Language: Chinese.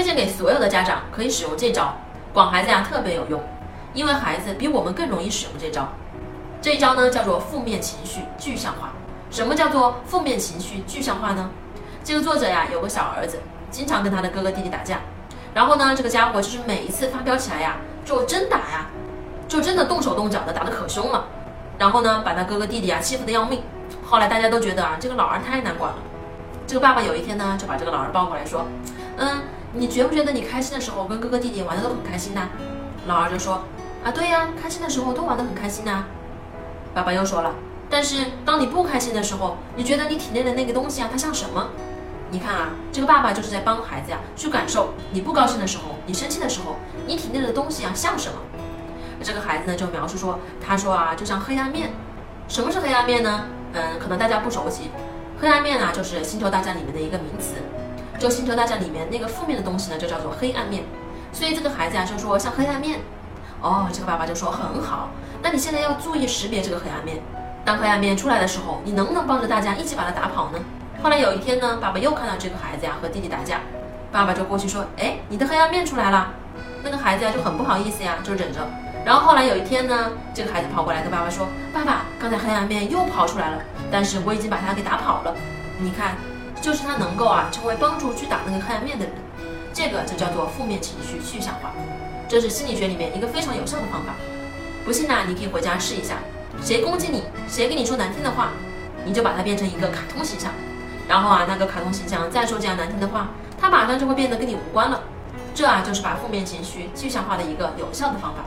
推荐给所有的家长可以使用这招，管孩子呀特别有用，因为孩子比我们更容易使用这招。这一招呢叫做负面情绪具象化。什么叫做负面情绪具象化呢？这个作者呀有个小儿子，经常跟他的哥哥弟弟打架，然后呢这个家伙就是每一次发飙起来呀就真打呀，就真的动手动脚的打得可凶了，然后呢把他哥哥弟弟啊欺负的要命。后来大家都觉得啊这个老二太难管了。这个爸爸有一天呢就把这个老二抱过来说，嗯，你觉不觉得你开心的时候跟哥哥弟弟玩的都很开心呢？老二就说，啊对呀，开心的时候都玩得很开心呐。爸爸又说了。但是当你不开心的时候，你觉得你体内的那个东西啊，它像什么？你看啊，这个爸爸就是在帮孩子呀去感受，你不高兴的时候，你生气的时候，你体内的东西啊像什么？这个孩子呢就描述说，他说啊，就像黑暗面。什么是黑暗面呢？嗯，可能大家不熟悉，黑暗面啊就是星球大战里面的一个名词。就星球大战里面那个负面的东西呢，就叫做黑暗面。所以这个孩子啊就说像黑暗面。哦，这个爸爸就说很好，那你现在要注意识别这个黑暗面。当黑暗面出来的时候，你能不能帮着大家一起把它打跑呢？后来有一天呢，爸爸又看到这个孩子呀和弟弟打架，爸爸就过去说：“哎，你的黑暗面出来了。”那个孩子呀就很不好意思呀，就忍着。然后后来有一天呢，这个孩子跑过来跟爸爸说：“爸爸，刚才黑暗面又跑出来了，但是我已经把它给打跑了。你看，就是他能够啊成为帮助去打那个黑暗面的人，这个就叫做负面情绪具象化，这是心理学里面一个非常有效的方法。不信呢，你可以回家试一下。”谁攻击你，谁跟你说难听的话，你就把它变成一个卡通形象，然后啊，那个卡通形象再说这样难听的话，它马上就会变得跟你无关了。这啊，就是把负面情绪具象化的一个有效的方法。